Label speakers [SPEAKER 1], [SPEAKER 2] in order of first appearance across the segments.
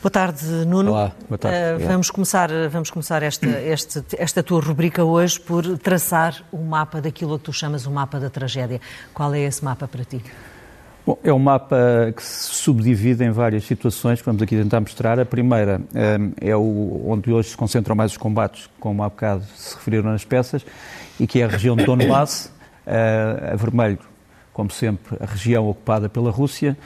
[SPEAKER 1] Boa tarde, Nuno.
[SPEAKER 2] Olá, boa tarde.
[SPEAKER 1] Uh, vamos começar, vamos começar esta, este, esta tua rubrica hoje por traçar o mapa daquilo que tu chamas o mapa da tragédia. Qual é esse mapa para ti?
[SPEAKER 2] Bom, é um mapa que se subdivide em várias situações que vamos aqui tentar mostrar. A primeira é o, onde hoje se concentram mais os combates, como há bocado se referiram nas peças, e que é a região de Donbass, a vermelho, como sempre, a região ocupada pela Rússia,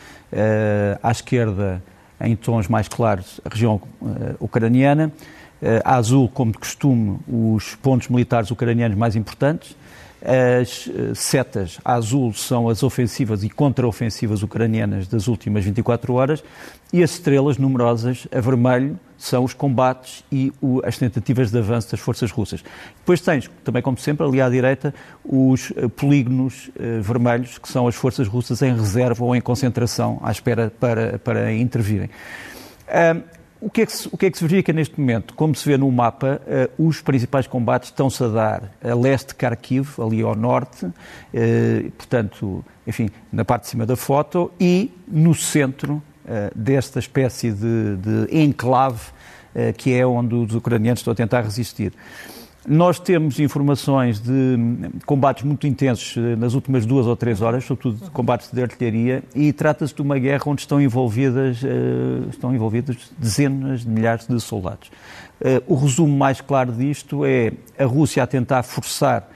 [SPEAKER 2] à esquerda em tons mais claros a região uh, ucraniana, uh, a azul, como de costume, os pontos militares ucranianos mais importantes, as uh, setas a azul são as ofensivas e contraofensivas ucranianas das últimas 24 horas e as estrelas numerosas a vermelho são os combates e o, as tentativas de avanço das forças russas. Depois tens, também como sempre, ali à direita, os uh, polígonos uh, vermelhos, que são as forças russas em reserva ou em concentração à espera para, para intervirem. Uh, o que, é que se, o que, é que se verifica neste momento? Como se vê no mapa, uh, os principais combates estão-se a dar a leste de Kharkiv, ali ao norte, uh, portanto, enfim, na parte de cima da foto, e no centro uh, desta espécie de, de enclave que é onde os ucranianos estão a tentar resistir. Nós temos informações de combates muito intensos eh, nas últimas duas ou três horas, sobretudo combates de artilharia, e trata-se de uma guerra onde estão envolvidas, eh, estão envolvidas dezenas de milhares de soldados. Eh, o resumo mais claro disto é a Rússia a tentar forçar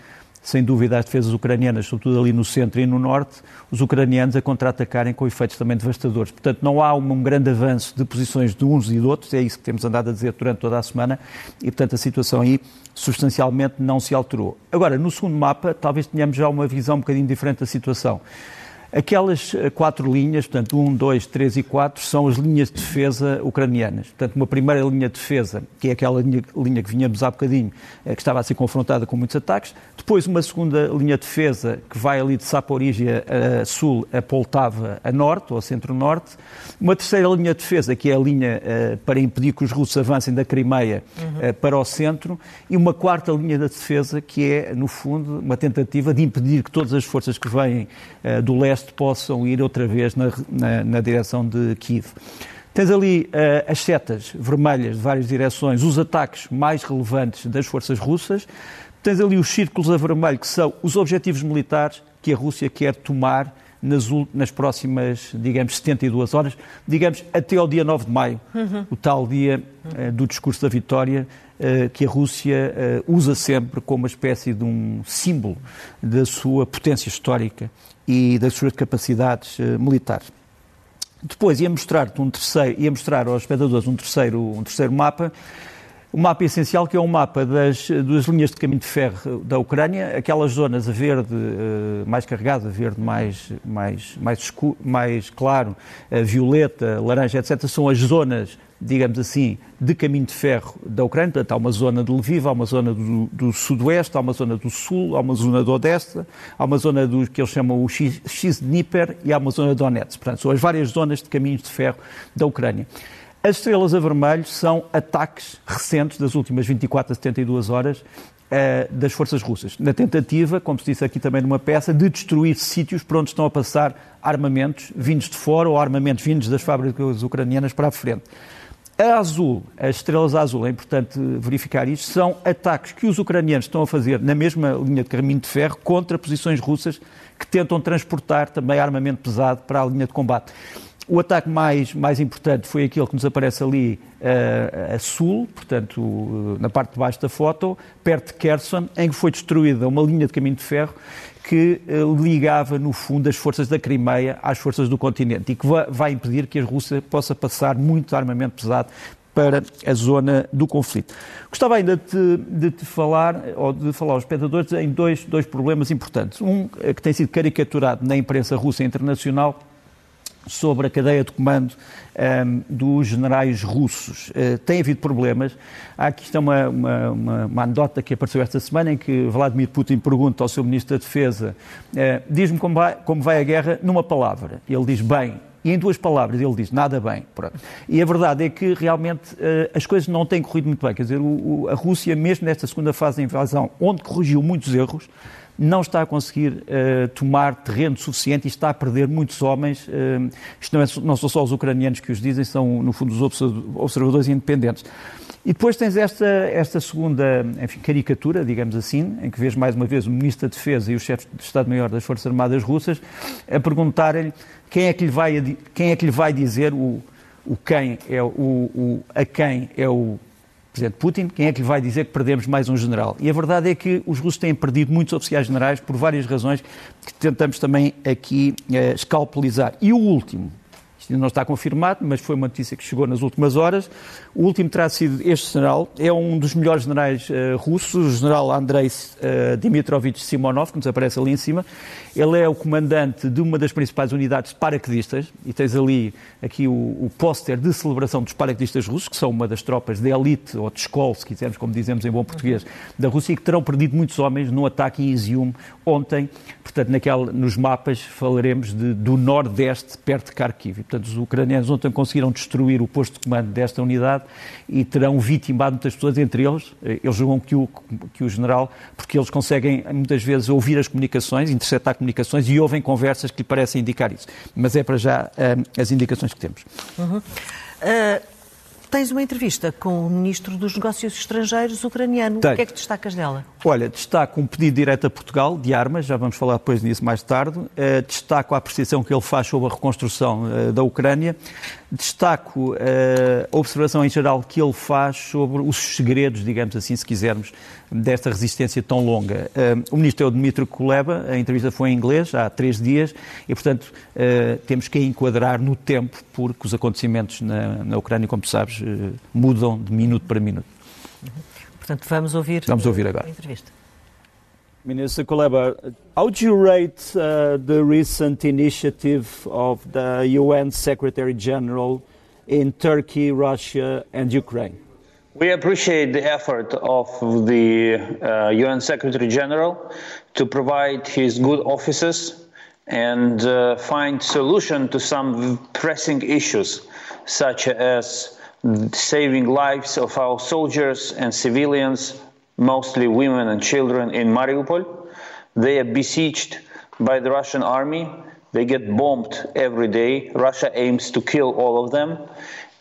[SPEAKER 2] sem dúvida, as defesas ucranianas, sobretudo ali no centro e no norte, os ucranianos a contra-atacarem com efeitos também devastadores. Portanto, não há um grande avanço de posições de uns e de outros, é isso que temos andado a dizer durante toda a semana, e, portanto, a situação aí substancialmente não se alterou. Agora, no segundo mapa, talvez tenhamos já uma visão um bocadinho diferente da situação. Aquelas eh, quatro linhas, portanto, 1, 2, 3 e 4, são as linhas de defesa ucranianas. Portanto, uma primeira linha de defesa, que é aquela linha, linha que vinhamos há bocadinho, eh, que estava a ser confrontada com muitos ataques. Depois, uma segunda linha de defesa, que vai ali de Saporígia a sul, a Poltava a norte, ou centro-norte. Uma terceira linha de defesa, que é a linha para impedir que os russos avancem da Crimeia uhum. uh, para o centro. E uma quarta linha de defesa, que é, no fundo, uma tentativa de impedir que todas as forças que vêm do leste possam ir outra vez na, na, na direção de Kiev. Tens ali uh, as setas vermelhas de várias direções, os ataques mais relevantes das forças russas. Tens ali os círculos a vermelho, que são os objetivos militares que a Rússia quer tomar nas, nas próximas, digamos, 72 horas, digamos, até ao dia 9 de maio, uhum. o tal dia uh, do discurso da vitória, uh, que a Rússia usa sempre como uma espécie de um símbolo da sua potência histórica e das suas capacidades uh, militares. Depois ia mostrar-te um terceiro, ia mostrar aos espectadores um terceiro, um terceiro mapa, um mapa essencial que é um mapa das, das linhas de caminho de ferro da Ucrânia, aquelas zonas a verde uh, mais carregado, a verde mais, mais, mais, escuro, mais claro, a violeta, laranja, etc., são as zonas digamos assim, de caminho de ferro da Ucrânia. Portanto, há uma zona de Lviv, há uma zona do, do sudoeste, há uma zona do sul, há uma zona do Odessa, há uma zona do que eles chamam o X-Dnieper e há uma zona de Donetsk. Portanto, são as várias zonas de caminhos de ferro da Ucrânia. As estrelas a vermelho são ataques recentes das últimas 24 a 72 horas uh, das forças russas, na tentativa, como se disse aqui também numa peça, de destruir sítios por onde estão a passar armamentos vindos de fora ou armamentos vindos das fábricas ucranianas para a frente. A azul, as estrelas azul, é importante verificar isto, são ataques que os ucranianos estão a fazer na mesma linha de caminho de ferro contra posições russas que tentam transportar também armamento pesado para a linha de combate. O ataque mais, mais importante foi aquele que nos aparece ali uh, a sul, portanto, uh, na parte de baixo da foto, perto de Kherson, em que foi destruída uma linha de caminho de ferro que uh, ligava, no fundo, as forças da Crimeia às forças do continente e que vai, impedir que a Rússia possa passar muito armamento pesado para a zona do conflito. Gostava ainda de, de te falar, ou de falar aos espectadores, em dois, dois problemas importantes. Um que tem sido caricaturado na imprensa russa internacional, sobre a cadeia de comando um, dos generais russos. Uh, tem havido problemas. Há aqui está uma, uma, uma, uma anedota que apareceu esta semana em que Vladimir Putin pergunta ao seu ministro da Defesa: uh, diz-me como vai, como vai a guerra numa palavra. Ele diz bem. E em duas palavras ele diz nada bem. Pronto. E a verdade é que realmente uh, as coisas não têm corrido muito bem. Quer dizer, o, o, a Rússia, mesmo nesta segunda fase da invasão, onde corrigiu muitos erros, não está a conseguir uh, tomar terreno suficiente e está a perder muitos homens. Uh, isto não, é, não, são só os ucranianos que os dizem, são, no fundo, os observadores independentes. E depois tens esta, esta segunda enfim, caricatura, digamos assim, em que vês mais uma vez o Ministro da Defesa e o Chefe de Estado-Maior das Forças Armadas Russas a perguntarem quem é que lhe vai, quem é que lhe vai dizer o, o quem é o, o, a quem é o Presidente Putin, quem é que lhe vai dizer que perdemos mais um general? E a verdade é que os russos têm perdido muitos oficiais generais por várias razões que tentamos também aqui eh, escalpelizar. E o último, ainda não está confirmado, mas foi uma notícia que chegou nas últimas horas. O último terá sido este general, é um dos melhores generais uh, russos, o general Andrei uh, Dimitrovich Simonov, que nos aparece ali em cima. Ele é o comandante de uma das principais unidades de paraquedistas, e tens ali aqui o, o póster de celebração dos paraquedistas russos, que são uma das tropas de elite, ou de escola, se quisermos, como dizemos em bom português, da Rússia, e que terão perdido muitos homens no ataque em Izium ontem. Portanto, naquela, nos mapas falaremos de, do nordeste, perto de Kharkiv. E, portanto, os ucranianos ontem conseguiram destruir o posto de comando desta unidade e terão vitimado muitas pessoas, entre eles, eh, eles julgam que o, que o general, porque eles conseguem muitas vezes ouvir as comunicações, interceptar comunicações e ouvem conversas que lhe parecem indicar isso. Mas é para já um, as indicações que temos.
[SPEAKER 1] Uhum. Uh... Tens uma entrevista com o Ministro dos Negócios Estrangeiros ucraniano. Tenho. O que é que destacas dela?
[SPEAKER 2] Olha, destaco um pedido direto a Portugal de armas, já vamos falar depois disso mais tarde. Uh, destaco a apreciação que ele faz sobre a reconstrução uh, da Ucrânia. Destaco uh, a observação em geral que ele faz sobre os segredos, digamos assim, se quisermos, desta resistência tão longa. o ministro é o Dmitry Kuleba, a entrevista foi em inglês há três dias e, portanto, temos que enquadrar no tempo, porque os acontecimentos na, na Ucrânia, como tu sabes, mudam de minuto para minuto.
[SPEAKER 1] Portanto, vamos ouvir,
[SPEAKER 2] vamos ouvir agora.
[SPEAKER 1] a entrevista.
[SPEAKER 3] Minister Kuleba, how do you rate uh, the recent initiative of the UN Secretary General in Turkey, Russia, and Ukraine?
[SPEAKER 4] We appreciate the effort of the uh, UN Secretary General to provide his good offices and uh, find solution to some pressing issues, such as saving lives of our soldiers and civilians, mostly women and children in Mariupol. They are besieged by the Russian army. They get bombed every day. Russia aims to kill all of them.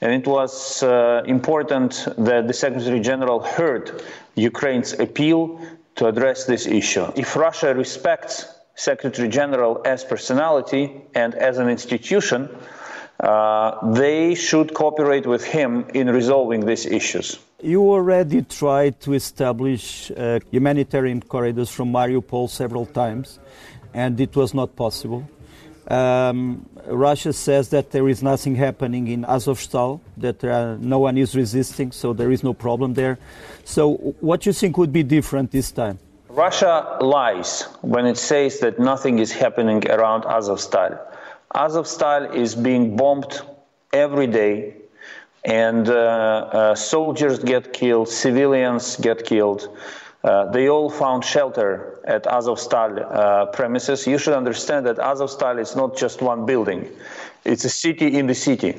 [SPEAKER 4] And it was uh, important that the Secretary General heard Ukraine's appeal to address this issue. If Russia respects Secretary General as personality and as an institution, uh, they should cooperate with him in resolving these issues.
[SPEAKER 3] You already tried to establish uh, humanitarian corridors from Mariupol several times, and it was not possible. Um, Russia says that there is nothing happening in Azovstal, that uh, no one is resisting, so there is no problem there. So, what do you think would be different this time?
[SPEAKER 4] Russia lies when it says that nothing is happening around Azovstal. Azovstal is being bombed every day, and uh, uh, soldiers get killed, civilians get killed. Uh, they all found shelter at Azovstal uh, premises. You should understand that Azovstal is not just one building, it's a city in the city.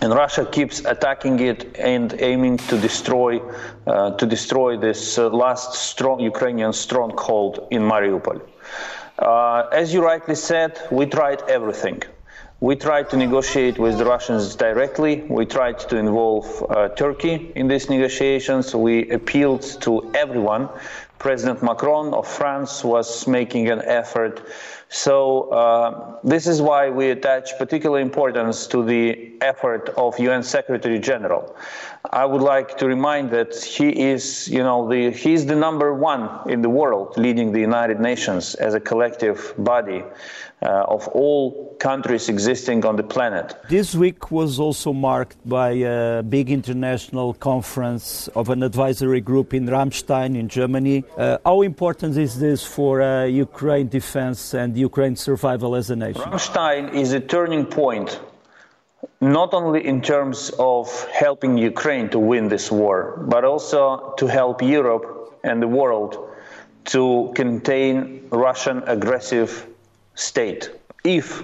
[SPEAKER 4] And Russia keeps attacking it and aiming to destroy, uh, to destroy this uh, last strong Ukrainian stronghold in Mariupol. Uh, as you rightly said, we tried everything. We tried to negotiate with the Russians directly. We tried to involve uh, Turkey in these negotiations. We appealed to everyone. President Macron of France was making an effort. So uh, this is why we attach particular importance to the effort of UN Secretary General. I would like to remind that he is, you know, the, he's the number one in the world leading the United Nations as a collective body uh, of all countries existing on the planet.
[SPEAKER 3] This week was also marked by a big international conference of an advisory group in Ramstein in Germany. Uh, how important is this for uh, Ukraine defense and Ukraine's survival as a nation?
[SPEAKER 4] Ramstein is a turning point not only in terms of helping Ukraine to win this war, but also to help Europe and the world to contain Russian aggressive state. If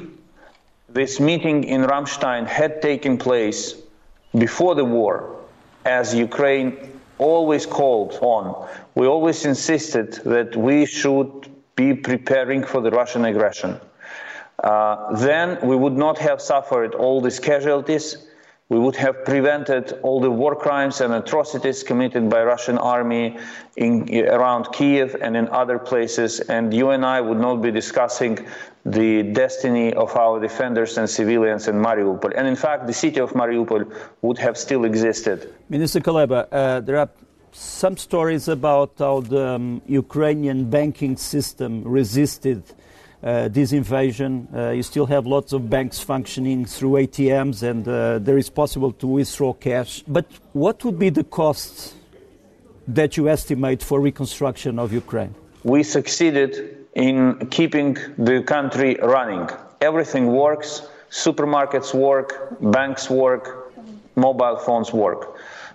[SPEAKER 4] this meeting in Ramstein had taken place before the war, as Ukraine always called on, we always insisted that we should be preparing for the Russian aggression. Uh, then we would not have suffered all these casualties. We would have prevented all the war crimes and atrocities committed by Russian army in, around Kiev and in other places. And you and I would not be discussing the destiny of our defenders and civilians in Mariupol. And in fact, the city of Mariupol would have still existed.
[SPEAKER 3] Minister Kaleba, uh, there are some stories about how the um, Ukrainian banking system resisted this invasion. Uh, you still have lots of banks functioning through ATMs, and uh, there is possible to withdraw cash. But what would be the cost that you estimate for reconstruction of Ukraine?
[SPEAKER 4] We succeeded in keeping the country running. Everything works. Supermarkets work, banks work, mobile phones work.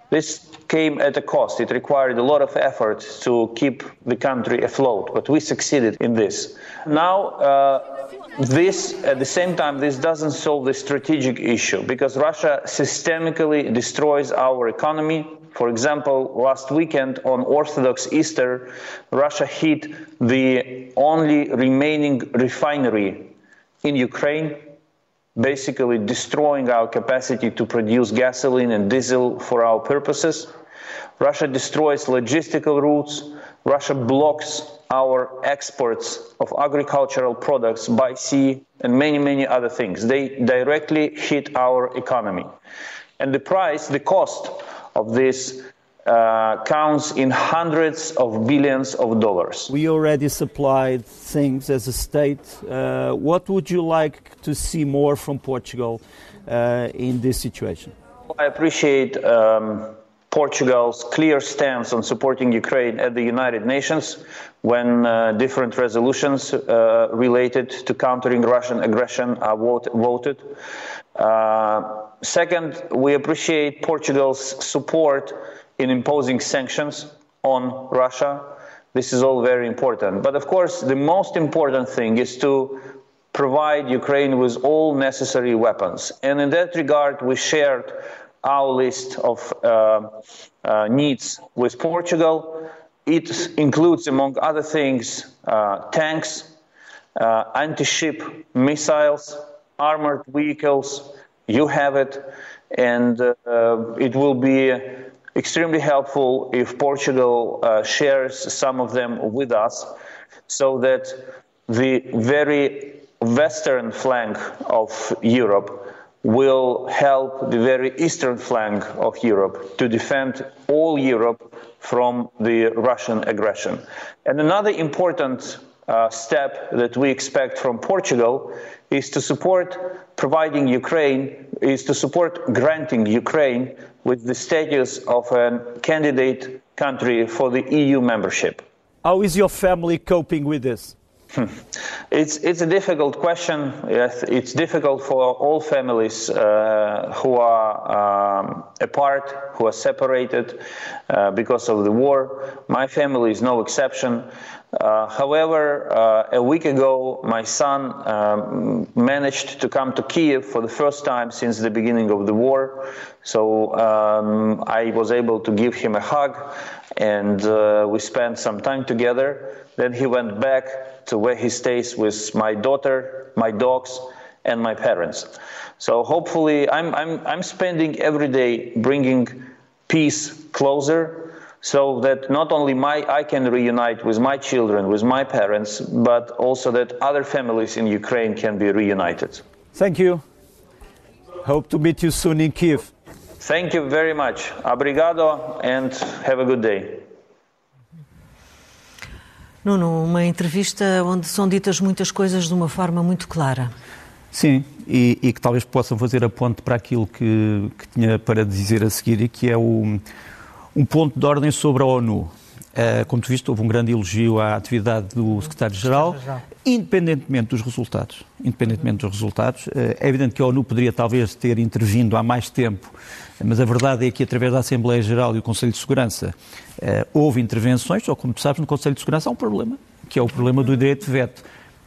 [SPEAKER 4] This came at a cost. It required a lot of effort to keep the country afloat, but we succeeded in this. Now, uh, this, at the same time, this doesn't solve the strategic issue because Russia systemically destroys our economy. For example, last weekend on Orthodox Easter, Russia hit the only remaining refinery in Ukraine basically destroying our capacity to produce gasoline and diesel for our purposes. Russia destroys logistical routes. Russia blocks our exports of agricultural products by sea and many, many other things. They directly hit our economy. And the price, the cost of this uh, counts in hundreds of billions of dollars.
[SPEAKER 3] We already supplied things as a state. Uh, what would you like to see more from Portugal uh, in this situation?
[SPEAKER 4] I appreciate um, Portugal's clear stance on supporting Ukraine at the United Nations when uh, different resolutions uh, related to countering Russian aggression are vote- voted. Uh, second, we appreciate Portugal's support in imposing sanctions on Russia. This is all very important. But of course, the most important thing is to provide Ukraine with all necessary weapons. And in that regard, we shared our list of uh, uh, needs with Portugal. It includes, among other things, uh, tanks, uh, anti ship missiles, armored vehicles. You have it, and uh, it will be extremely helpful if Portugal uh, shares some of them with us so that the very western flank of Europe will help the very eastern flank of Europe to defend all Europe from the Russian aggression. And another important uh, step that we expect from Portugal is to support providing Ukraine, is to support granting Ukraine with the status of a candidate country for the EU membership.
[SPEAKER 3] How is your family coping with this?
[SPEAKER 4] It's it's a difficult question. Yes, It's difficult for all families uh, who are um, apart, who are separated uh, because of the war. My family is no exception. Uh, however, uh, a week ago, my son um, managed to come to Kiev for the first time since the beginning of the war. So um, I was able to give him a hug, and uh, we spent some time together. Then he went back to where he stays with my daughter, my dogs, and my parents. So hopefully, I'm, I'm, I'm spending every day bringing peace closer so that not only my, I can reunite with my children, with my parents, but also that other families in Ukraine can be reunited.
[SPEAKER 3] Thank you. Hope to meet you soon in Kiev.
[SPEAKER 4] Thank you very much. Obrigado and have a good day.
[SPEAKER 1] Nuno, uma entrevista onde são ditas muitas coisas de uma forma muito clara.
[SPEAKER 2] Sim, e, e que talvez possam fazer a ponte para aquilo que, que tinha para dizer a seguir e que é o, um ponto de ordem sobre a ONU. Uh, como tu viste, houve um grande elogio à atividade do secretário-geral, independentemente dos resultados. Independentemente dos resultados. Uh, é evidente que a ONU poderia talvez ter intervindo há mais tempo, mas a verdade é que através da Assembleia Geral e do Conselho de Segurança uh, houve intervenções, ou como tu sabes, no Conselho de Segurança há um problema, que é o problema do direito de veto.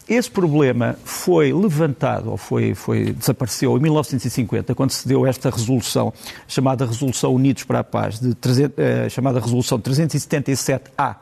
[SPEAKER 2] Esse problema foi levantado, ou foi, foi, desapareceu em 1950, quando se deu esta resolução, chamada Resolução Unidos para a Paz, de, eh, chamada Resolução 377A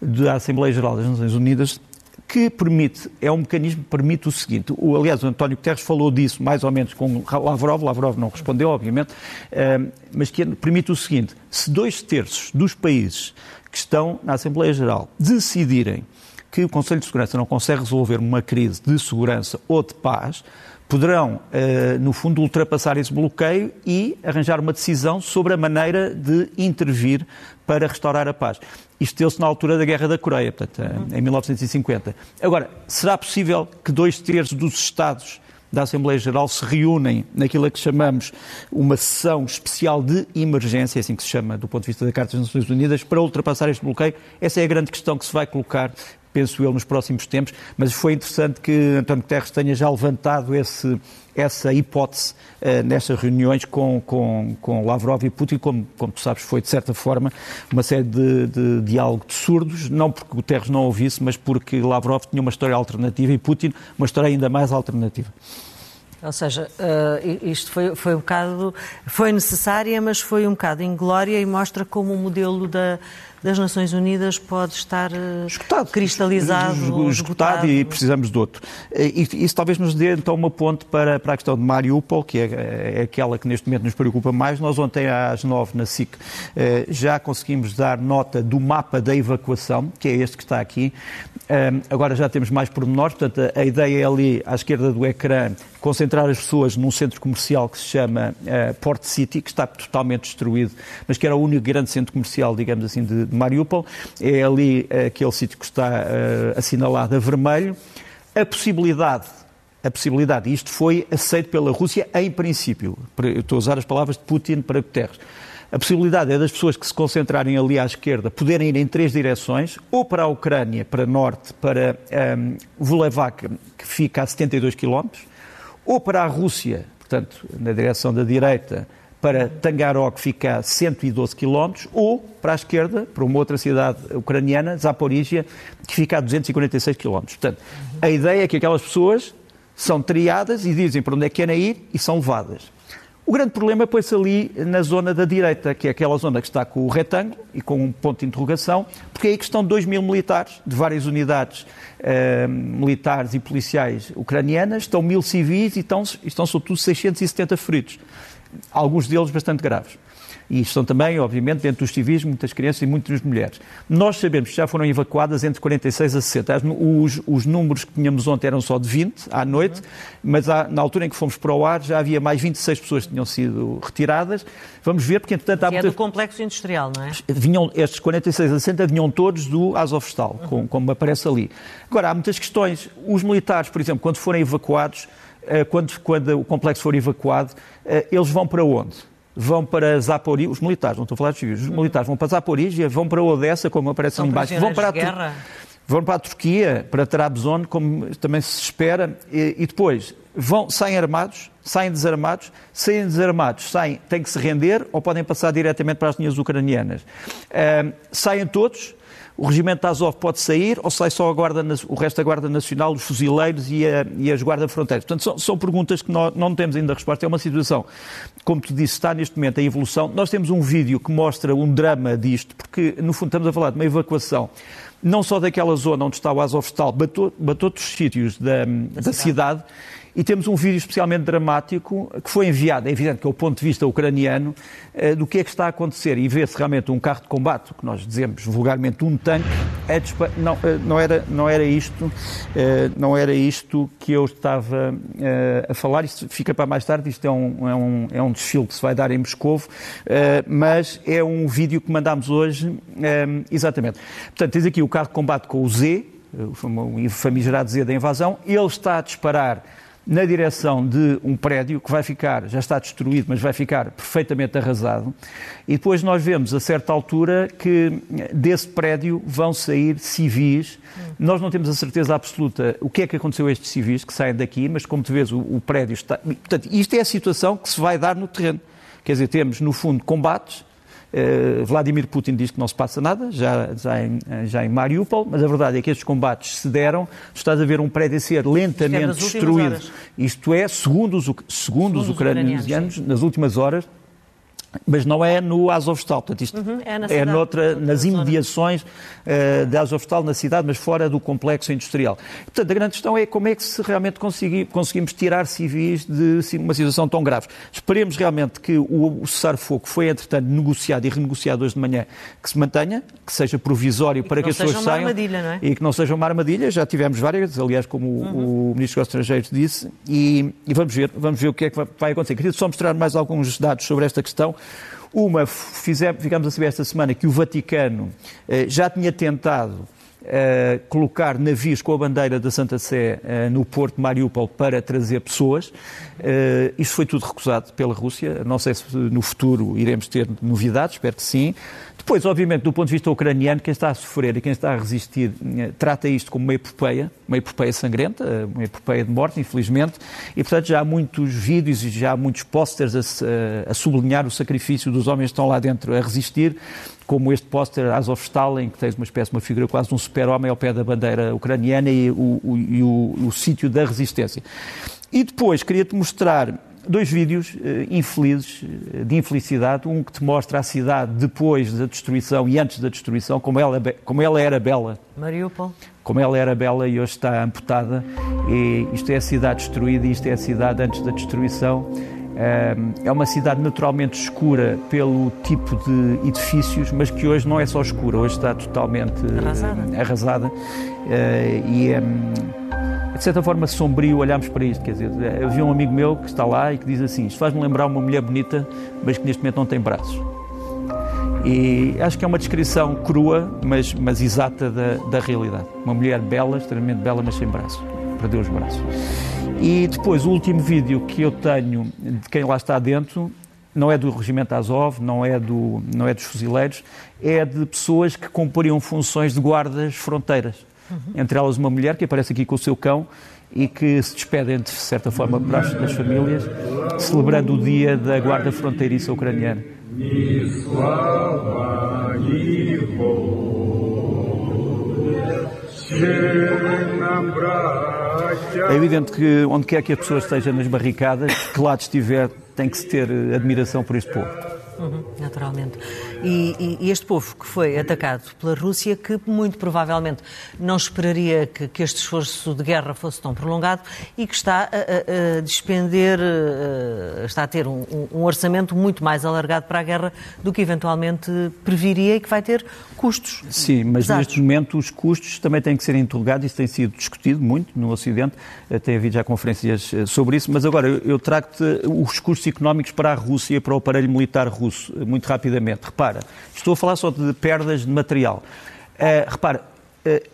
[SPEAKER 2] da Assembleia Geral das Nações Unidas, que permite, é um mecanismo que permite o seguinte, o, aliás, o António Guterres falou disso mais ou menos com Lavrov, Lavrov não respondeu, obviamente, eh, mas que permite o seguinte, se dois terços dos países que estão na Assembleia Geral decidirem que o Conselho de Segurança não consegue resolver uma crise de segurança ou de paz, poderão, eh, no fundo, ultrapassar esse bloqueio e arranjar uma decisão sobre a maneira de intervir para restaurar a paz. Isto deu-se na altura da Guerra da Coreia, portanto, em 1950. Agora, será possível que dois terços dos Estados da Assembleia Geral se reúnem naquilo que chamamos uma sessão especial de emergência, assim que se chama do ponto de vista da Carta das Nações Unidas, para ultrapassar este bloqueio? Essa é a grande questão que se vai colocar penso eu, nos próximos tempos, mas foi interessante que António Guterres tenha já levantado esse, essa hipótese uh, nestas reuniões com, com, com Lavrov e Putin, como, como tu sabes, foi de certa forma uma série de, de diálogo de surdos, não porque Guterres não ouvisse, mas porque Lavrov tinha uma história alternativa e Putin uma história ainda mais alternativa.
[SPEAKER 1] Ou seja, uh, isto foi, foi um bocado, foi necessária, mas foi um bocado inglória e mostra como o modelo da, das Nações Unidas pode estar esgotado, cristalizado.
[SPEAKER 2] Esgotado, esgotado e precisamos de outro. E isso talvez nos dê então uma ponte para, para a questão de Mariupol, que é, é aquela que neste momento nos preocupa mais. Nós ontem às nove na SIC uh, já conseguimos dar nota do mapa da evacuação, que é este que está aqui. agora já temos mais pormenores, portanto a ideia é ali à esquerda do ecrã concentrar as pessoas num centro comercial que se chama Port City, que está totalmente destruído, mas que era o único grande centro comercial, digamos assim, de, de Mariupol. É ali uh, aquele sítio que está uh, assinalado a vermelho. A possibilidade a possibilidade, isto foi aceito pela Rússia em princípio, eu estou a usar as palavras de Putin para Guterres, a possibilidade é das pessoas que se concentrarem ali à esquerda poderem ir em três direções, ou para a Ucrânia, para norte, para um, Vulevac, que fica a 72 quilómetros, ou para a Rússia, portanto, na direção da direita, para Tangaró, que fica a 112 km, ou para a esquerda, para uma outra cidade ucraniana, Zaporizhia, que fica a 246 km. Portanto, a ideia é que aquelas pessoas são triadas e dizem para onde é que querem ir e são levadas. O grande problema põe-se ali na zona da direita, que é aquela zona que está com o retângulo e com um ponto de interrogação, porque é aí que estão 2 mil militares de várias unidades eh, militares e policiais ucranianas, estão mil civis e estão, estão sobretudo 670 feridos, alguns deles bastante graves. E estão também, obviamente, dentro dos civis, muitas crianças e muitas mulheres. Nós sabemos que já foram evacuadas entre 46 a 60. Os, os números que tínhamos ontem eram só de 20 à noite, mas há, na altura em que fomos para o ar já havia mais 26 pessoas que tinham sido retiradas. Vamos ver, porque entretanto há
[SPEAKER 1] muitas... é do complexo industrial, não é?
[SPEAKER 2] Vinham, estes 46 a 60 vinham todos do Azovstal, uhum. como, como aparece ali. Agora, há muitas questões. Os militares, por exemplo, quando forem evacuados, quando, quando o complexo for evacuado, eh, eles vão para onde? vão para Zaporizhia, os militares, não estou a falar dos civis, os militares vão para Zaporizhia, vão para Odessa, como aparece ali embaixo, vão para a,
[SPEAKER 1] guerra.
[SPEAKER 2] vão para a Turquia, para Trabzon, como também se espera, e, e, depois vão, saem armados, saem desarmados, saem desarmados, saem, têm que se render ou podem passar diretamente para as linhas ucranianas. Uh, saem todos, o regimento de Azov pode sair ou sai só a guarda, o resto da Guarda Nacional, os fuzileiros e, a, e as guarda-fronteiras? Portanto, são, são, perguntas que nós não temos ainda resposta. É uma situação, como tu disse, está neste momento a evolução. Nós temos um vídeo que mostra um drama disto, porque, no fundo, estamos a falar de uma evacuação não só daquela zona onde está o Azovstal, batou, batou outros sítios da, da, da cidade. cidade e temos um vídeo especialmente dramático que foi enviado, é evidente que é o ponto de vista ucraniano, eh, do que é que está a acontecer. E vê-se realmente um carro de combate, que nós dizemos vulgarmente um tanque, é não, eh, não, era, não, era isto, eh, não era isto que eu estava a falar. Isto fica para mais tarde, isto é um, é um, é um desfile que se vai dar em Moscou, mas é um vídeo que mandámos hoje, exatamente. Portanto, tens aqui o carro de combate com o Z, o famigerado Z da invasão, ele está a disparar na direção de um prédio que vai ficar, já está destruído, mas vai ficar perfeitamente arrasado. E depois nós vemos, a certa altura, que desse prédio vão sair civis. Nós não temos a certeza absoluta o que é que aconteceu a estes civis que saem daqui, mas como tu vês, o, o prédio está. Portanto, isto é a situação que se vai dar no terreno. Quer dizer, temos, no fundo, combates Uh, Vladimir Putin diz que não se passa nada, já, já, em, já em Mariupol, mas a verdade é que estes combates se deram, estás a ver um prédio a ser lentamente é destruído. Isto é, segundo os, segundo, segundo os ucranianos, nas últimas horas, mas não é no Azovstal, portanto isto uhum, é, na é noutra, nas imediações uh, de Azovstal, na cidade, mas fora do complexo industrial. Portanto, a grande questão é como é que se realmente consegui, conseguimos tirar civis de uma situação tão grave. Esperemos realmente que o, o cessar-fogo foi, entretanto, negociado e renegociado hoje de manhã, que se mantenha, que seja provisório que para que, as pessoas saiam
[SPEAKER 1] é?
[SPEAKER 2] e que não seja uma armadilha. Já tivemos várias, aliás, como uhum. o Ministro dos Estrangeiros disse, e, e, vamos ver, vamos ver o que é que vai acontecer. Queria só mostrar mais alguns dados sobre esta questão. Uma, fizemos, ficamos a saber esta semana que o Vaticano eh, já tinha tentado Uh, colocar navios com a bandeira da Santa Sé uh, no porto de Mariupol para trazer pessoas. Uh, isso foi tudo recusado pela Rússia. Não sei se no futuro iremos ter novidades, espero que sim. Depois, obviamente, do ponto de vista ucraniano, quem está a sofrer e quem está a resistir eh, trata isto como uma epopeia, uma epopeia sangrenta, eh, uma epopeia de morte, infelizmente, e, portanto, já há muitos vídeos e já há muitos pósteres a, a, sublinhar o sacrifício dos homens que estão lá dentro a resistir, como este póster Azov Stalin, que tem uma espécie uma figura quase de um super-homem ao pé da bandeira ucraniana e o, o, o, o sítio da resistência. E depois queria-te mostrar dois vídeos uh, infelizes, uh, de infelicidade. Um que te mostra a cidade depois da destruição e antes da destruição, como ela, como ela era bela.
[SPEAKER 1] Mariupol.
[SPEAKER 2] Como ela era bela e hoje está amputada. E isto é a cidade destruída e isto é a cidade antes da destruição. Uh, é uma cidade naturalmente escura pelo tipo de edifícios, mas que hoje não é só escura, hoje está totalmente
[SPEAKER 1] arrasada.
[SPEAKER 2] arrasada. e é de certa forma sombrio olharmos para isto. Quer dizer, havia um amigo meu que está lá e que diz assim: Isto faz-me lembrar uma mulher bonita, mas que neste momento não tem braços. E acho que é uma descrição crua, mas, mas exata da, da realidade. Uma mulher bela, extremamente bela, mas sem braços. Perdeu os braços. E depois, o último vídeo que eu tenho de quem lá está dentro não é do regimento Azov, não é, do, não é dos fuzileiros, é de pessoas que cumpriam funções de guardas fronteiras. Entre elas uma mulher que aparece aqui com o seu cão e que se despedem, de certa forma, das famílias, celebrando o dia da Guarda Fronteiriça Ucraniana. É evidente que onde quer que a pessoa esteja nas barricadas, que lado estiver, tem que se ter admiração por este povo.
[SPEAKER 1] Uhum, naturalmente. E, e, este povo que foi atacado pela Rússia, que muito provavelmente não esperaria que, que este esforço de guerra fosse tão prolongado e que está a, a, a despender, a, está a ter um, um, orçamento muito mais alargado para a guerra do que eventualmente previria e que vai ter custos.
[SPEAKER 2] Sim, mas pesados. neste momento os custos também têm que ser interrogados, isso tem sido discutido muito no Ocidente, tem havido já conferências eh, sobre isso, mas agora eu, trago-te os custos económicos para a Rússia, para o aparelho militar russo muito rapidamente. Repara, estou a falar só de perdas de material. Uh, repara,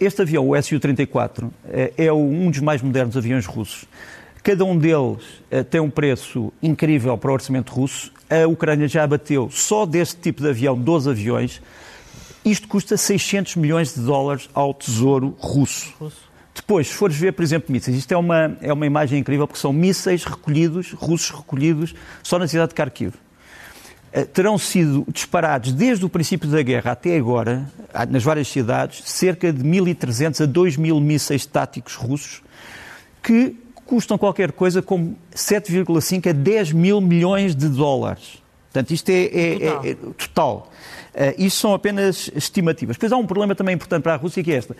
[SPEAKER 2] este avião, o Su-34, uh, é um dos mais modernos aviões russos. Cada um deles tem um preço incrível para o orçamento russo. A Ucrânia já abateu só deste tipo de avião 12 aviões. Isto custa 600 milhões de dólares ao Tesouro russo. russo. Depois, se fores ver, por exemplo, mísseis, isto é uma, é uma imagem incrível porque são mísseis recolhidos, russos recolhidos, só na cidade de Kharkiv. Eh, terão sido disparados desde o princípio da guerra até agora, nas várias cidades, cerca de 1.300 a 2.000 mísseis táticos russos, que custam qualquer coisa como 7,5 a 10 mil milhões de dólares. Portanto, isto é, é total. É, é, total. Uh, isto são apenas estimativas. Depois há um problema também importante para a Rússia, que é este.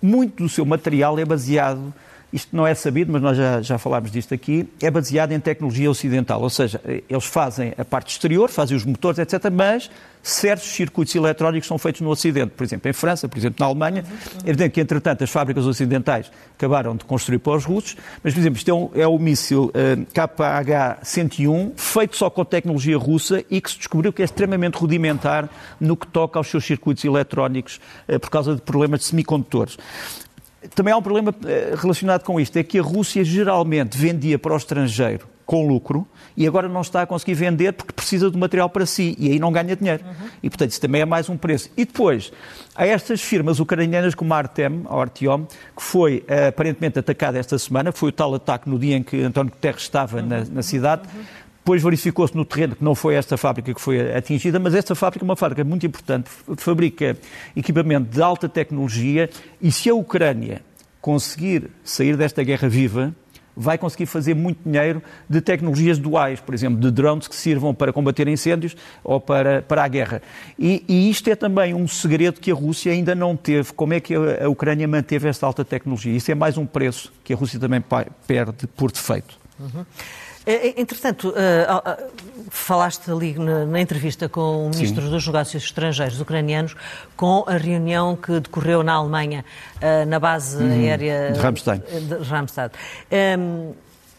[SPEAKER 2] Muito do seu material é baseado isto não é sabido, mas nós já, já falámos disto aqui, é baseado em tecnologia ocidental, ou seja, eles fazem a parte exterior, fazem os motores, etc., mas certos circuitos eletrónicos são feitos no Ocidente, por exemplo, em França, por exemplo, na Alemanha. É evidente que, entretanto, as fábricas ocidentais acabaram de construir para os russos, mas, por exemplo, isto é, um, é o míssil uh, KH-101, feito só com tecnologia russa e que se descobriu que é extremamente rudimentar no que toca aos seus circuitos eletrónicos uh, por causa de problemas de semicondutores. Também há um problema eh, relacionado com isto, é que a Rússia geralmente vendia para o estrangeiro com lucro e agora não está a conseguir vender porque precisa do material para si e aí não ganha dinheiro. Uhum. E, portanto, isso também é mais um preço. E depois, há estas firmas ucranianas como a Artem, a Artyom, que foi uh, aparentemente atacada esta semana, foi o tal ataque no dia em que António Guterres estava uhum. na, na, cidade, uhum Depois verificou-se no terreno que não foi esta fábrica que foi atingida, mas esta fábrica é uma fábrica muito importante, fabrica equipamento de alta tecnologia e se a Ucrânia conseguir sair desta guerra viva, vai conseguir fazer muito dinheiro de tecnologias duais, por exemplo, de drones que sirvam para combater incêndios ou para, para a guerra. E, e isto é também um segredo que a Rússia ainda não teve. Como é que a, Ucrânia manteve esta alta tecnologia? Isso é mais um preço que a Rússia também perde por defeito.
[SPEAKER 1] Uhum. É, é, entretanto, eh, falaste ali na, entrevista com o Ministro Sim. dos Negócios Estrangeiros ucranianos com a reunião que decorreu na Alemanha, eh, na base uhum. aérea
[SPEAKER 2] de Ramstein.
[SPEAKER 1] De Ramstein. Um,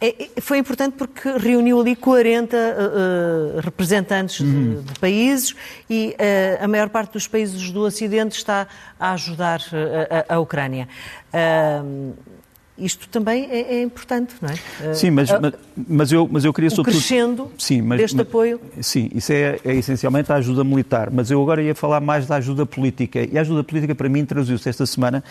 [SPEAKER 1] é, foi importante porque reuniu ali 40 uh, representantes uhum. de, de, países e uh, a maior parte dos países do Ocidente está a ajudar a, a, a Ucrânia. Isto também é, é, importante, não é?
[SPEAKER 2] Sim, mas, mas, mas, eu, mas eu queria
[SPEAKER 1] sobretudo... crescendo sim, mas, deste mas, apoio...
[SPEAKER 2] Sim, isso é, é, essencialmente a ajuda militar, mas eu agora ia falar mais da ajuda política. E a ajuda política, para mim, traduziu-se esta semana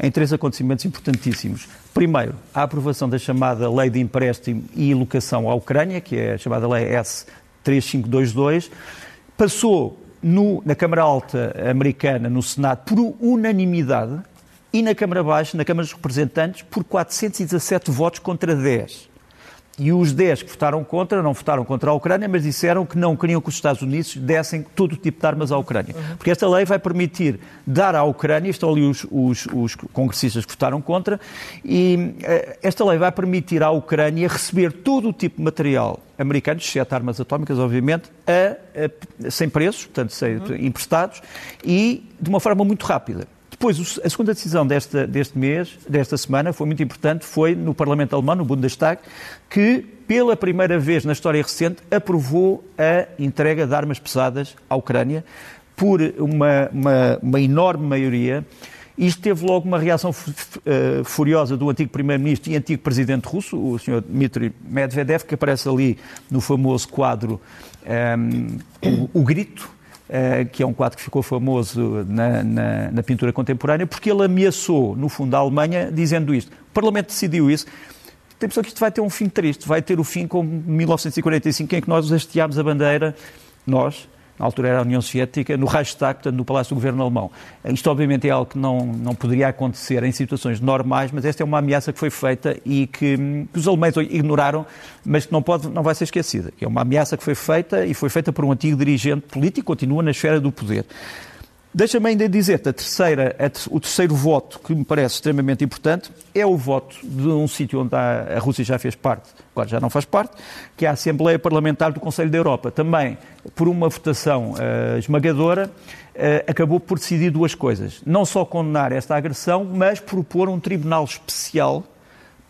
[SPEAKER 2] em três acontecimentos importantíssimos. Primeiro, a aprovação da chamada Lei de Empréstimo e Locação à Ucrânia, que é a chamada Lei S3522, passou no, na Câmara Alta americana, no Senado, por unanimidade, e na Câmara Baixa, na Câmara dos Representantes, por 417 votos contra 10. E os 10 que votaram contra, não votaram contra a Ucrânia, mas disseram que não queriam que os Estados Unidos dessem todo o tipo de armas à Ucrânia. Porque esta lei vai permitir dar à Ucrânia, estão ali os, os, os congressistas que votaram contra, e uh, esta lei vai permitir à Ucrânia receber todo o tipo de material americano, exceto armas atómicas, obviamente, a, a, sem preços, portanto, sem, uhum. emprestados, e de uma forma muito rápida. Depois, a segunda decisão desta, deste mês, desta semana, foi muito importante, foi no Parlamento Alemão, no Bundestag, que, pela primeira vez na história recente, aprovou a entrega de armas pesadas à Ucrânia por uma, uma, uma enorme maioria. Isto teve logo uma reação uh, furiosa do antigo primeiro-ministro e antigo presidente russo, o Sr. Dmitry Medvedev, que aparece ali no famoso quadro um, ehm, o, o Grito, eh, que é um quadro que ficou famoso na, na, na, pintura contemporânea, porque ele ameaçou, no fundo, a Alemanha, dizendo isto. O Parlamento decidiu isso. Tem a impressão que isto vai ter um fim triste, vai ter o fim como 1945, em que nós hasteámos a bandeira, nós, na altura era a União Soviética, no Reichstag, portanto, no Palácio do Governo Alemão. Isto, obviamente, é algo que não, não poderia acontecer em situações normais, mas esta é uma ameaça que foi feita e que, que os alemães ignoraram, mas que não, pode, não vai ser esquecida. É uma ameaça que foi feita e foi feita por um antigo dirigente político, continua na esfera do poder. Deixa-me ainda dizer-te, terceira, o terceiro voto que me parece extremamente importante é o voto de um sítio onde a, a Rússia já fez parte, agora já não faz parte, que é a Assembleia Parlamentar do Conselho da Europa. Também, por uma votação uh, esmagadora, uh, acabou por decidir duas coisas. Não só condenar esta agressão, mas propor um tribunal especial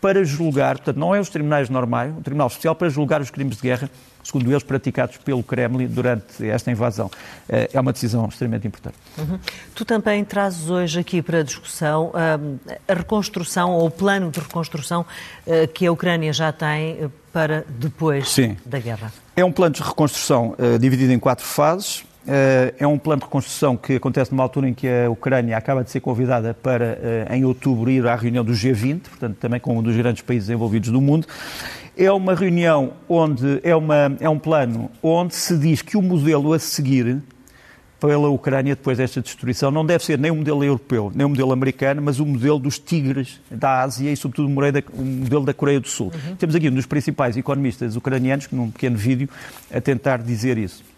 [SPEAKER 2] para julgar, portanto, não é os tribunais normais, um tribunal especial para julgar os crimes de guerra segundo eles, praticados pelo Kremlin durante esta invasão. Eh, é uma decisão extremamente importante.
[SPEAKER 1] Uhum. Tu também trazes hoje aqui para a discussão hum, a reconstrução ou o plano de reconstrução eh, que a Ucrânia já tem eh, para depois Sim. da guerra.
[SPEAKER 2] É um plano de reconstrução uh, dividido em quatro fases. Uh, é um plano de reconstrução que acontece numa altura em que a Ucrânia acaba de ser convidada para, uh, em outubro, ir à reunião do G20, portanto, também com um dos grandes países envolvidos do mundo. É uma reunião onde é, uma, é um plano onde se diz que o modelo a seguir pela Ucrânia depois desta destruição não deve ser nem o modelo europeu, nem o modelo americano, mas o modelo dos tigres da Ásia e, sobretudo, o modelo da Coreia do Sul. Uhum. Temos aqui um dos principais economistas ucranianos, num pequeno vídeo, a tentar dizer isso.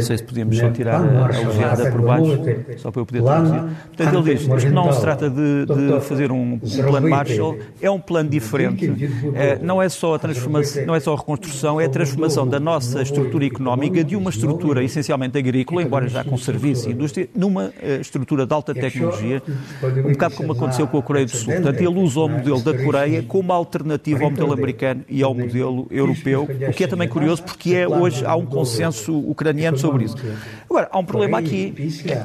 [SPEAKER 2] Vocês podemos só tirar a, a oleada por baixo, só para eu poder traduzir. Portanto, ele diz, isto não se trata de, de fazer um, plano Marshall, é um plano diferente. É, não, é só a transformação, não é só a reconstrução, é a transformação da nossa estrutura económica de uma estrutura essencialmente agrícola, embora já com serviço e indústria, numa eh, estrutura de alta tecnologia, um bocado como aconteceu com a Coreia do Sul. Portanto, ele usa o modelo da Coreia como alternativa ao modelo americano e ao modelo europeu, o que é também curioso porque é hoje há um consenso ucraniano sobre isso. Agora, há um problema aqui,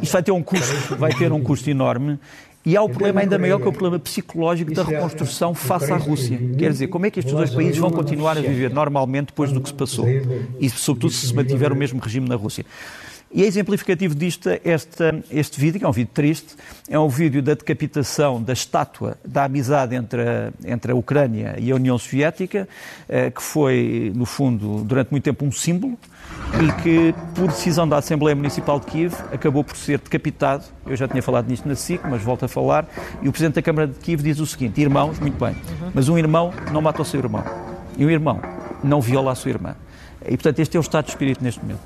[SPEAKER 2] isto vai ter um custo, vai ter um custo enorme, e há o problema ainda maior que é o problema psicológico da reconstrução face à Rússia. Quer dizer, como é que estes dois países vão continuar a viver normalmente depois do que se passou? E, sobretudo, se se mantiver o mesmo regime na Rússia. E é exemplificativo disto este, este vídeo, que é um vídeo triste, é um vídeo da decapitação da estátua da amizade entre a, entre a Ucrânia e a União Soviética, eh, que foi, no fundo, durante muito tempo um símbolo e que, por decisão da Assembleia Municipal de Kiev, acabou por ser decapitado. Eu já tinha falado nisto na SIC, mas volto a falar. E o Presidente da Câmara de Kiev diz o seguinte: irmãos, muito bem, mas um irmão não mata o seu irmão. E um irmão não viola a sua irmã. E, portanto, este é o estado de espírito neste momento.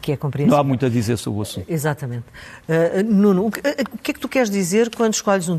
[SPEAKER 1] Que é compreensível.
[SPEAKER 2] Não há muito a dizer sobre o assunto.
[SPEAKER 1] Exatamente. Uh, Nuno, o que, uh, o que é que tu queres dizer quando escolhes um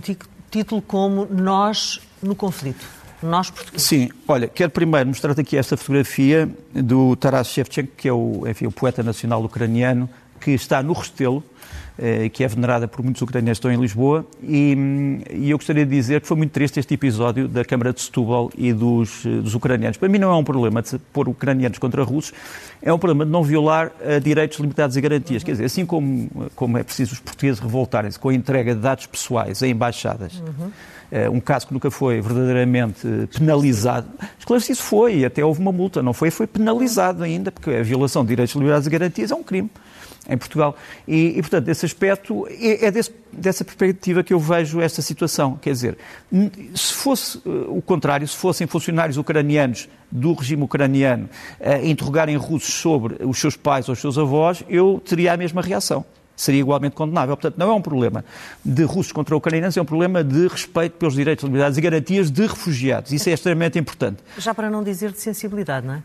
[SPEAKER 1] título como Nós no conflito? Nós portugueses.
[SPEAKER 2] Sim, olha, quero primeiro mostrar-te aqui esta fotografia do Taras Shevchenko, que é o, enfim, o poeta nacional ucraniano, que está no Restelo, eh, que é venerada por muitos ucranianos que estão em Lisboa, e, e, eu gostaria de dizer que foi muito triste este episódio da Câmara de Setúbal e dos, eh, dos ucranianos. Para mim não é um problema de pôr ucranianos contra russos, é um problema de não violar uh, direitos, liberdades e garantias. Uhum. Quer dizer, assim como, como é preciso os portugueses revoltarem-se com a entrega de dados pessoais a embaixadas, uhum. Uh, um caso que nunca foi verdadeiramente penalizado, esclarecido foi, até houve uma multa, não foi, foi penalizado ainda, porque a violação de direitos, liberdades e garantias é um crime em Portugal. E, e portanto, esse aspecto, é, é desse, dessa perspectiva que eu vejo esta situação. Quer dizer, se fosse uh, o contrário, se fossem funcionários ucranianos do regime ucraniano uh, interrogarem russos sobre os seus pais ou os seus avós, eu teria a mesma reação seria igualmente condenável. Portanto, não é um problema de russos contra ucranianos, é um problema de respeito pelos direitos, liberdades e garantias de refugiados. Isso é extremamente importante.
[SPEAKER 1] Já para não dizer de sensibilidade, não é?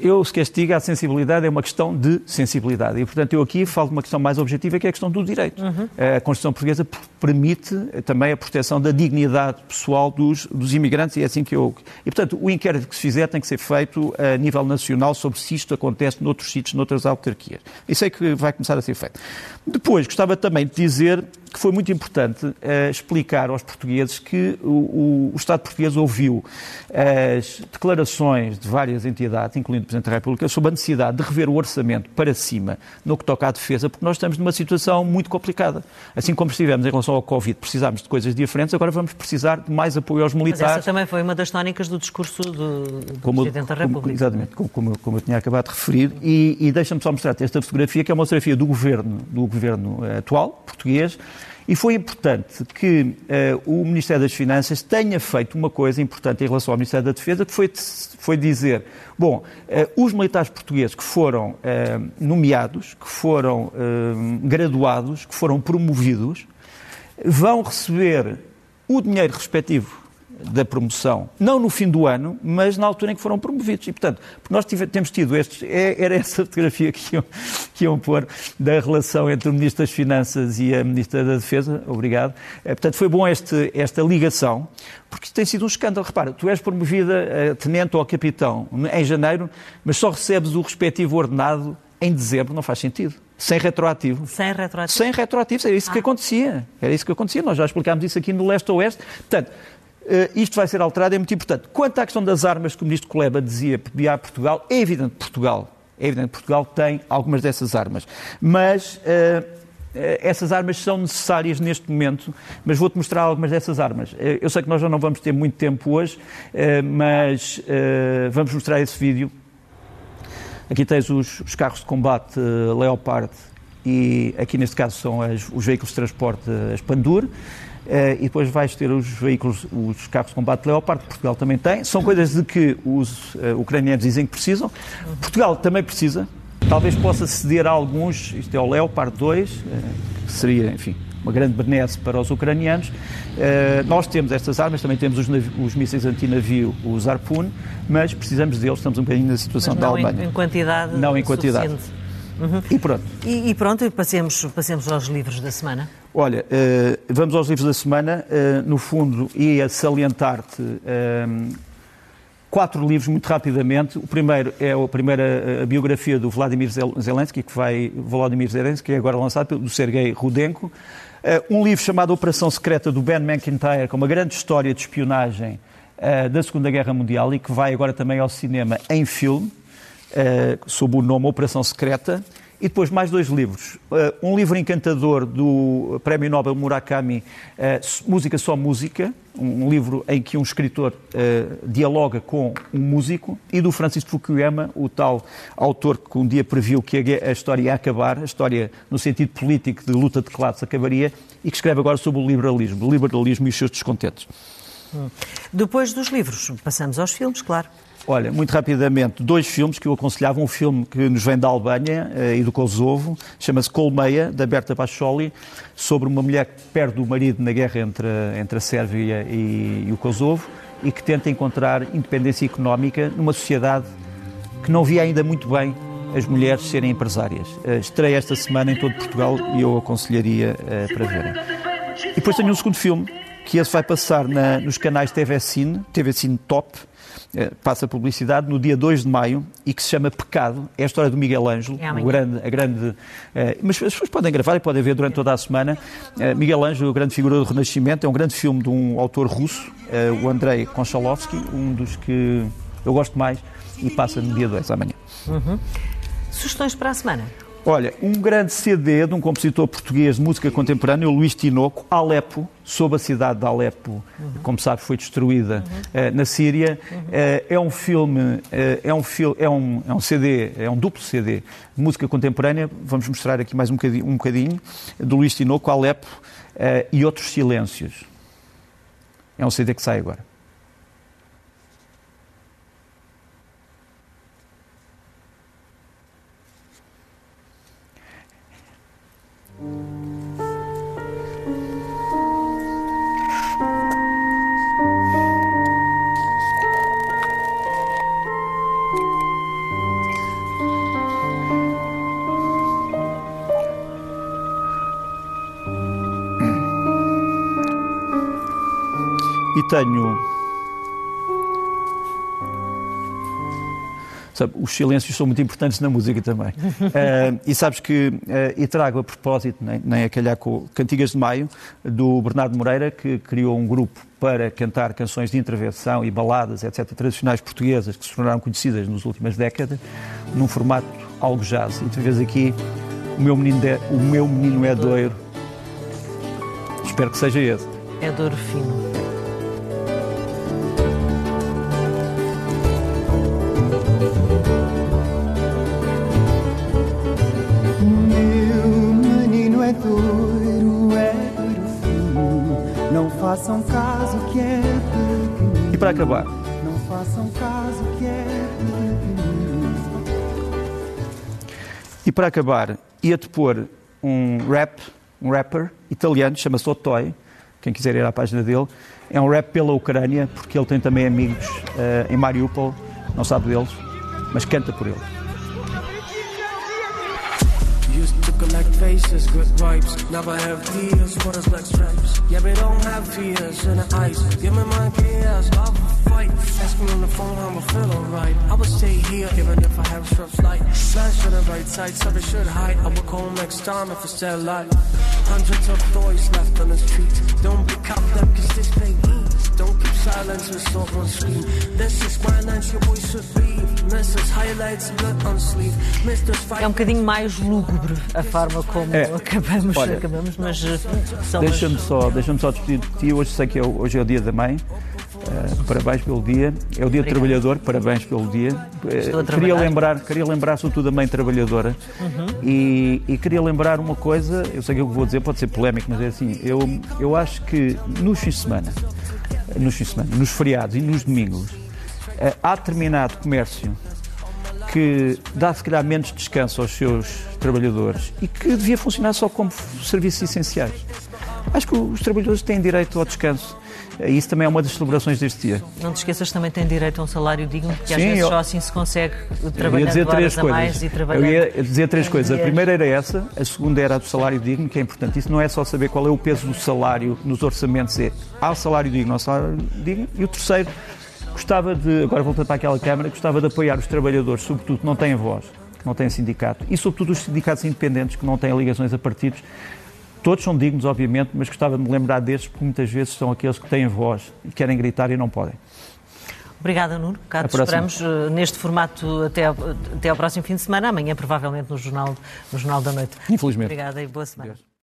[SPEAKER 2] Eu se castiga a sensibilidade é uma questão de sensibilidade. E, portanto, eu aqui falo de uma questão mais objetiva, que é a questão do direito. Uhum. A Constituição Portuguesa permite também a proteção da dignidade pessoal dos, dos imigrantes e é assim que eu... E, portanto, o inquérito que se fizer tem que ser feito a nível nacional sobre se isto acontece noutros sítios, noutras autarquias. Isso é que vai começar a ser feito. Depois, gostava também de dizer que foi muito importante uh, explicar aos portugueses que o, o, o, Estado português ouviu as declarações de várias entidades, incluindo o Presidente da República, sobre a necessidade de rever o orçamento para cima no que toca à defesa, porque nós estamos numa situação muito complicada. Assim como estivemos em relação ao Covid, precisámos de coisas diferentes, agora vamos precisar de mais apoio aos militares. Mas
[SPEAKER 1] essa também foi uma das tónicas do discurso do, do como, Presidente da República.
[SPEAKER 2] Como, exatamente, como, como, como, eu tinha acabado de referir. E, e deixa-me só mostrar-te esta fotografia, que é uma fotografia do governo, do governo eh, atual, português, e foi importante que uh, o Ministério das Finanças tenha feito uma coisa importante em relação ao Ministério da Defesa, que foi, foi dizer, bom, uh, os militares portugueses que foram uh, nomeados, que foram graduados, que foram promovidos, vão receber o dinheiro respectivo da promoção, não no fim do ano, mas na altura em que foram promovidos. E, portanto, nós tive, temos tido estes, é, era essa fotografia que iam, que iam pôr da relação entre o Ministro das Finanças e a Ministra da Defesa, obrigado. É, portanto, foi bom este, esta ligação, porque tem sido um escândalo. Repara, tu és promovida a tenente ou a capitão em janeiro, mas só recebes o respectivo ordenado em dezembro, não faz sentido. Sem retroativo.
[SPEAKER 1] Sem retroativo?
[SPEAKER 2] Sem retroativo, era isso ah. que acontecia. Era isso que acontecia. Nós já explicámos isso aqui no leste-oeste. Portanto, Uh, isto vai ser alterado, é muito importante. Quanto à questão das armas que o Ministro Coleba dizia pedir a Portugal, é evidente que Portugal, é evidente Portugal tem algumas dessas armas, mas uh, essas armas são necessárias neste momento, mas vou-te mostrar algumas dessas armas. Eu sei que nós já não vamos ter muito tempo hoje, mas vamos mostrar esse vídeo. Aqui tens os, os carros de combate Leopard e aqui neste caso são as, os veículos de transporte as Pandur. Uh, e depois vais ter os veículos, os carros de combate Leopard, que Portugal também tem. São coisas de que os uh, ucranianos dizem que precisam. Portugal também precisa. Talvez possa ceder a alguns, isto é o Leopard 2, uh, eh, que seria, enfim, uma grande benesse para os ucranianos. nós temos estas armas, também temos os, os mísseis antinavio, os Harpoon, mas precisamos deles, estamos um bocadinho na situação da Alemanha.
[SPEAKER 1] Em, em quantidade
[SPEAKER 2] Não em quantidade.
[SPEAKER 1] Suficiente.
[SPEAKER 2] Uhum. E pronto.
[SPEAKER 1] E, e pronto, passemos, passemos aos livros da semana.
[SPEAKER 2] Olha, uh, vamos aos livros da semana. Uh, no fundo, ia salientar-te uh, quatro livros muito rapidamente. O primeiro é a primeira a biografia do Vladimir Zelensky, que vai, Vladimir Zelensky, que é agora lançado do Sergei Rudenko. um livro chamado Operação Secreta do Ben McIntyre, com uma grande história de espionagem da Segunda Guerra Mundial e que vai agora também ao cinema em filme. Eh, sob o nome Operação Secreta, E depois mais dois livros. Uh, um livro encantador do Prémio Nobel Murakami, uh, Música Só Música, um, livro em que um escritor uh, dialoga com um músico, e do Francis Fukuyama, o tal autor que um dia previu que a, a história ia acabar, a história no sentido político de luta de classes acabaria, e que escreve agora sobre o liberalismo, o liberalismo e os seus descontentes.
[SPEAKER 1] Hum. Depois dos livros, passamos aos filmes, claro.
[SPEAKER 2] Olha, muito rapidamente, dois filmes que eu aconselhava. Um filme que nos vem da Albânia uh, e do Kosovo, chama-se Colmeia, da Berta Bacholi, sobre uma mulher que perde o marido na guerra entre, entre a Sérvia e, e o Kosovo e que tenta encontrar independência económica numa sociedade que não via ainda muito bem as mulheres serem empresárias. Uh, estreia esta semana em todo Portugal e eu aconselharia uh, para verem. E depois tenho um segundo filme, que esse vai passar na, nos canais TV Cine, TV Cine Top, eh, passa publicidade no dia 2 de maio e que se chama Pecado. É a história do Miguel Ângelo, é o grande, a grande. Eh, mas as pessoas podem gravar e podem ver durante toda a semana. Eh, Miguel Ângelo, grande figura do Renascimento, é um grande filme de um autor russo, o Andrei Konchalovsky, um dos que eu gosto mais, e passa no dia 2 amanhã.
[SPEAKER 1] Uhum. Sugestões para a semana?
[SPEAKER 2] Olha, um grande CD de um compositor português de música contemporânea, o Luís Tinoco, Alepo, sob a cidade de Alepo, uhum. como sabe, foi destruída uhum. uh, na Síria. Uhum. Uh, é um filme, uh, é, um fil é, um, é um CD, é um duplo CD de música contemporânea. Vamos mostrar aqui mais um bocadinho, um bocadinho do Luís Tinoco, Alepo e outros silêncios. É um CD que sai agora. Tenho Sabe, os silêncios são muito importantes na música também. uh, e sabes que, uh, e trago a propósito, nem, nem a calhar com Cantigas de Maio, do Bernardo Moreira, que criou um grupo para cantar canções de intervenção e baladas, etc., tradicionais portuguesas, que se tornaram conhecidas nas últimas décadas, num formato algo jazz. E tu vês aqui o meu menino, de, o meu menino é doiro. Espero que seja esse.
[SPEAKER 1] É douro fino.
[SPEAKER 2] Façam caso que é pequenino. E para acabar? Não façam caso que é E para acabar, ia-te pôr um rap, um rapper italiano, chama-se Otoy, quem quiser ir à página dele. É um rap pela Ucrânia, porque ele tem também amigos uh, em Mariupol, não sabe deles, mas canta por eles. Faces, good vibes. Never have tears, what is black stripes. Yeah, we don't have fears in the eyes. Give me my love a fight. Ask me on the phone how I feel alright. I would stay here even if I have strips light. Flash to the right side, so they should hide. I will call next time if it's still light. Hundreds of toys left on the street. Don't pick up them cause this thing eats. Don't silence someone scream. This is lunch, your voice should be. Mrs. Highlights, blood on sleeve. É um bocadinho mais lúgubre a forma como é. acabamos, Olha, acabamos, mas eh, são Deixa-me só, deixa só despedir de ti. Hoje sei que é, hoje é o dia da mãe. Uh, parabéns pelo dia. É o dia do trabalhador, parabéns pelo dia. Uh, queria lembrar, queria lembrar sobretudo a mãe trabalhadora uhum. e, e, queria lembrar uma coisa, eu sei que o que vou dizer pode ser polémico, mas é assim, eu, eu acho que nos fins de semana, nos fins de semana, nos feriados e nos domingos, uh, há determinado comércio que dá se calhar menos descanso aos seus trabalhadores e que devia funcionar só como serviços essenciais. Acho que os trabalhadores têm direito ao descanso. E isso também é uma das celebrações deste dia.
[SPEAKER 1] Não te esqueças também têm direito a um salário digno, porque Sim, às vezes eu, só assim se consegue trabalhar dizer três coisas. mais e trabalhar.
[SPEAKER 2] Eu ia dizer três coisas. A primeira era essa, a segunda era a do salário digno, que é importante. Isso não é só saber qual é o peso do salário nos orçamentos, é há salário digno, há salário digno. E o terceiro, gostava de, agora voltando para aquela Câmara, gostava de apoiar os trabalhadores, sobretudo que não têm voz, que não têm sindicato, e sobretudo os sindicatos independentes que não têm ligações a partidos. Todos são dignos, obviamente, mas gostava de me lembrar destes, porque muitas vezes são aqueles que têm voz e querem gritar e não podem.
[SPEAKER 1] Obrigada, Nuno. Cá te esperamos uh, neste formato até ao, até ao próximo fim de semana, amanhã provavelmente no Jornal, no jornal da Noite.
[SPEAKER 2] Infelizmente.
[SPEAKER 1] Obrigada e boa semana. Deus.